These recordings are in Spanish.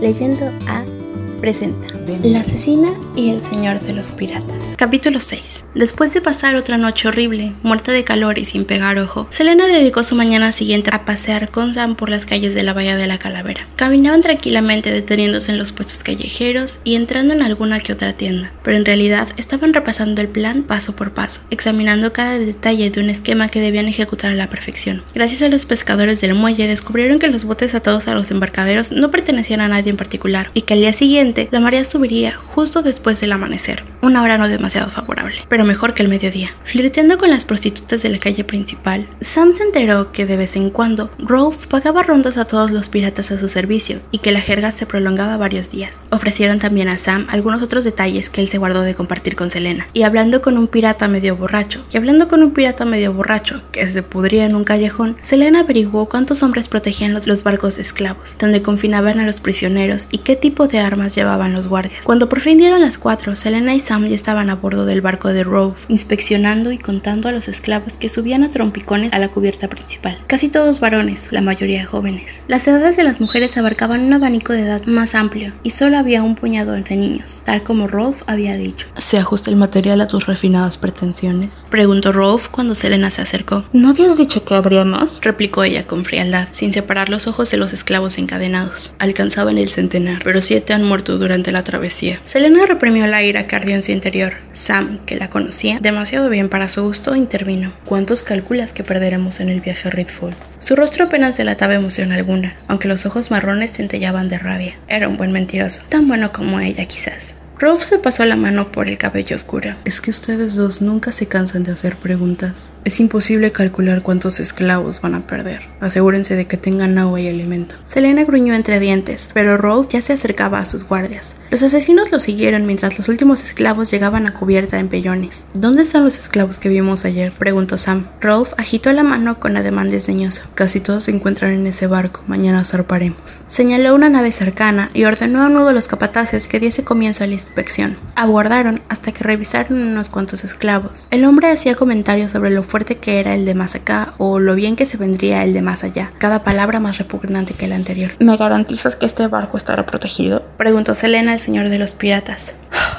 Leyendo a presenta La asesina y el señor de los piratas. Capítulo 6. Después de pasar otra noche horrible, muerta de calor y sin pegar ojo, Selena dedicó su mañana siguiente a pasear con Sam por las calles de la Bahía de la Calavera. Caminaban tranquilamente deteniéndose en los puestos callejeros y entrando en alguna que otra tienda, pero en realidad estaban repasando el plan paso por paso, examinando cada detalle de un esquema que debían ejecutar a la perfección. Gracias a los pescadores del muelle descubrieron que los botes atados a los embarcaderos no pertenecían a nadie en particular y que al día siguiente la marea subiría justo después del amanecer, una hora no demasiado favorable, pero mejor que el mediodía. Flirteando con las prostitutas de la calle principal, Sam se enteró que de vez en cuando Rolf pagaba rondas a todos los piratas a su servicio y que la jerga se prolongaba varios días. Ofrecieron también a Sam algunos otros detalles que él se guardó de compartir con Selena. Y hablando con un pirata medio borracho, y hablando con un pirata medio borracho que se pudría en un callejón, Selena averiguó cuántos hombres protegían los, los barcos de esclavos, donde confinaban a los prisioneros y qué tipo de armas llevaban los guardias. Cuando por fin dieron las cuatro, Selena y Sam ya estaban a bordo del barco de Rove, inspeccionando y contando a los esclavos que subían a trompicones a la cubierta principal. Casi todos varones, la mayoría jóvenes. Las edades de las mujeres abarcaban un abanico de edad más amplio y solo había un puñado de niños, tal como Rolf había dicho. ¿Se ajusta el material a tus refinadas pretensiones? Preguntó Rolf cuando Selena se acercó. ¿No habías dicho que habría más? Replicó ella con frialdad, sin separar los ojos de los esclavos encadenados. Alcanzaban el centenar, pero siete han muerto durante la travesía. Selena reprimió la ira que ardió en su interior. Sam, que la conocía demasiado bien para su gusto, intervino. ¿Cuántos calculas que perderemos en el viaje a Redfall? Su rostro apenas delataba emoción alguna, aunque los ojos marrones centellaban de rabia. Era un buen mentiroso, tan bueno como ella quizás. Rolf se pasó la mano por el cabello oscuro. Es que ustedes dos nunca se cansan de hacer preguntas. Es imposible calcular cuántos esclavos van a perder. Asegúrense de que tengan agua y alimento. Selena gruñó entre dientes, pero Rolf ya se acercaba a sus guardias. Los asesinos lo siguieron mientras los últimos esclavos llegaban a cubierta en pellones. ¿Dónde están los esclavos que vimos ayer? preguntó Sam. Rolf agitó la mano con ademán desdeñoso. Casi todos se encuentran en ese barco. Mañana zarparemos. Señaló una nave cercana y ordenó a uno de los capataces que diese comienzo a la inspección. Aguardaron hasta que revisaron unos cuantos esclavos. El hombre hacía comentarios sobre lo fuerte que era el de más acá o lo bien que se vendría el de más allá, cada palabra más repugnante que la anterior. ¿Me garantizas que este barco estará protegido? preguntó Selena al señor de los piratas.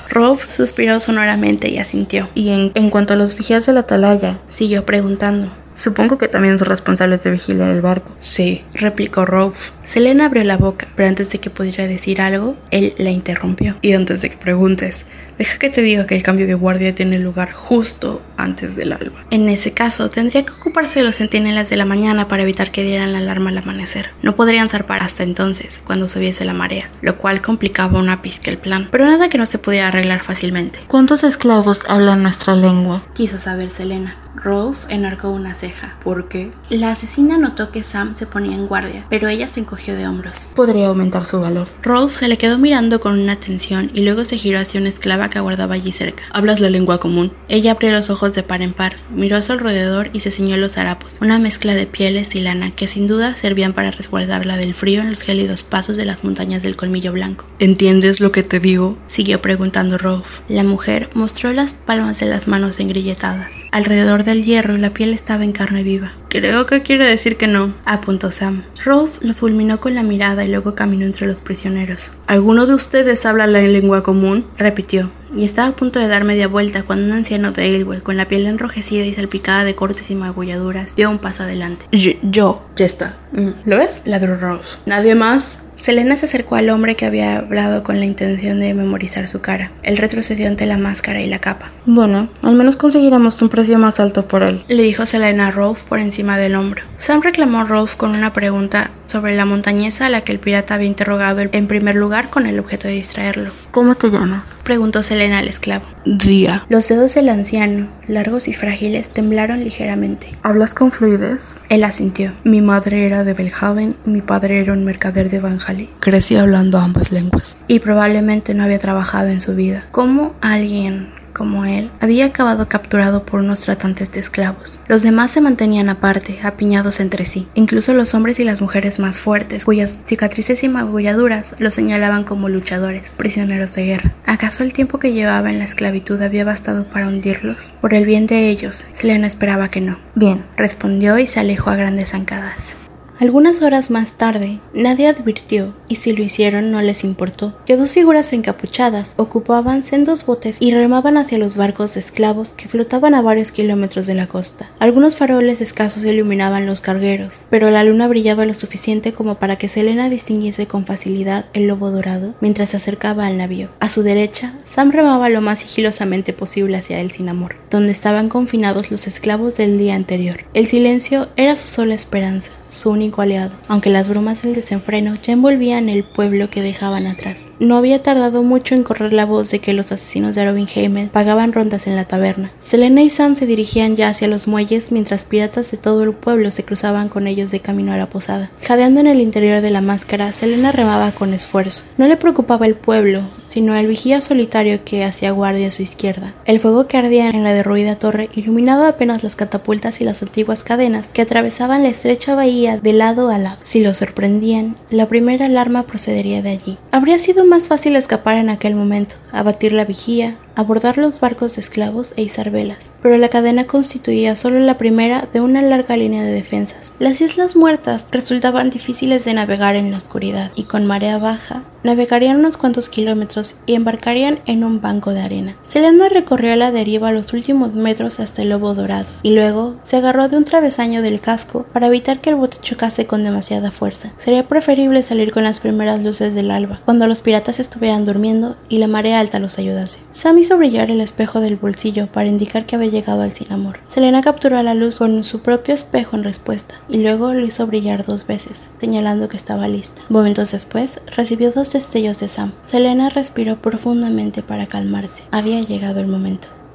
Rolf suspiró sonoramente y asintió. Y en, en cuanto a los vigías de la atalaya, siguió preguntando. Supongo que también son responsables de vigilar el barco. Sí, replicó Rolf. Selena abrió la boca, pero antes de que pudiera decir algo, él la interrumpió. Y antes de que preguntes, deja que te diga que el cambio de guardia tiene lugar justo antes del alba. En ese caso, tendría que ocuparse de los centinelas de la mañana para evitar que dieran la alarma al amanecer. No podrían zarpar hasta entonces, cuando subiese la marea, lo cual complicaba una pizca el plan, pero nada que no se pudiera arreglar fácilmente. ¿Cuántos esclavos hablan nuestra lengua? Quiso saber Selena. Rolf enarcó una ceja. ¿Por qué? La asesina notó que Sam se ponía en guardia, pero ella se encogió de hombros. Podría aumentar su valor. Rolf se le quedó mirando con una atención y luego se giró hacia una esclava que aguardaba allí cerca. ¿Hablas la lengua común? Ella abrió los ojos de par en par, miró a su alrededor y se ciñó los harapos, una mezcla de pieles y lana que sin duda servían para resguardarla del frío en los gélidos pasos de las montañas del colmillo blanco. ¿Entiendes lo que te digo? Siguió preguntando Rolf. La mujer mostró las palmas de las manos engrilletadas. Alrededor del hierro la piel estaba en carne viva. Creo que quiere decir que no, apuntó Sam. Rolf lo fulminó con la mirada y luego caminó entre los prisioneros. ¿Alguno de ustedes habla la lengua común? repitió y estaba a punto de dar media vuelta cuando un anciano de Aylwell, con la piel enrojecida y salpicada de cortes y magulladuras, dio un paso adelante. Yo, yo. ya está. ¿Lo ves? Ladró Rolf. ¿Nadie más? Selena se acercó al hombre que había hablado con la intención de memorizar su cara. Él retrocedió ante la máscara y la capa. Bueno, al menos conseguiremos un precio más alto por él, le dijo Selena a Rolf por encima del hombro. Sam reclamó a Rolf con una pregunta sobre la montañesa a la que el pirata había interrogado en primer lugar con el objeto de distraerlo. ¿Cómo te llamas? preguntó Selena al esclavo. Día. Los dedos del anciano, largos y frágiles, temblaron ligeramente. ¿Hablas con fluidez? Él asintió. Mi madre era de Belhaven, mi padre era un mercader de Van Halen. Crecí hablando ambas lenguas. Y probablemente no había trabajado en su vida. ¿Cómo alguien como él, había acabado capturado por unos tratantes de esclavos. Los demás se mantenían aparte, apiñados entre sí. Incluso los hombres y las mujeres más fuertes, cuyas cicatrices y magulladuras los señalaban como luchadores, prisioneros de guerra. ¿Acaso el tiempo que llevaba en la esclavitud había bastado para hundirlos? Por el bien de ellos, Selena esperaba que no. Bien, respondió y se alejó a grandes zancadas. Algunas horas más tarde, nadie advirtió, y si lo hicieron no les importó, que dos figuras encapuchadas ocupaban sendos botes y remaban hacia los barcos de esclavos que flotaban a varios kilómetros de la costa. Algunos faroles escasos iluminaban los cargueros, pero la luna brillaba lo suficiente como para que Selena distinguiese con facilidad el lobo dorado mientras se acercaba al navío. A su derecha, Sam remaba lo más sigilosamente posible hacia el Sinamor, donde estaban confinados los esclavos del día anterior. El silencio era su sola esperanza su único aliado, aunque las bromas del desenfreno ya envolvían el pueblo que dejaban atrás. No había tardado mucho en correr la voz de que los asesinos de Robin pagaban rondas en la taberna. Selena y Sam se dirigían ya hacia los muelles mientras piratas de todo el pueblo se cruzaban con ellos de camino a la posada. Jadeando en el interior de la máscara, Selena remaba con esfuerzo. No le preocupaba el pueblo, sino el vigía solitario que hacía guardia a su izquierda. El fuego que ardía en la derruida torre iluminaba apenas las catapultas y las antiguas cadenas que atravesaban la estrecha bahía de lado a lado. Si lo sorprendían, la primera alarma procedería de allí. Habría sido más fácil escapar en aquel momento, abatir la vigía, abordar los barcos de esclavos e izar velas, pero la cadena constituía solo la primera de una larga línea de defensas. Las islas muertas resultaban difíciles de navegar en la oscuridad y con marea baja navegarían unos cuantos kilómetros y embarcarían en un banco de arena. Selena recorrió la deriva los últimos metros hasta el lobo dorado y luego se agarró de un travesaño del casco para evitar que el bote chocase con demasiada fuerza. Sería preferible salir con las primeras luces del alba, cuando los piratas estuvieran durmiendo y la marea alta los ayudase hizo brillar el espejo del bolsillo para indicar que había llegado al sin amor. Selena capturó la luz con su propio espejo en respuesta y luego lo hizo brillar dos veces, señalando que estaba lista. Momentos después, recibió dos destellos de Sam. Selena respiró profundamente para calmarse. Había llegado el momento.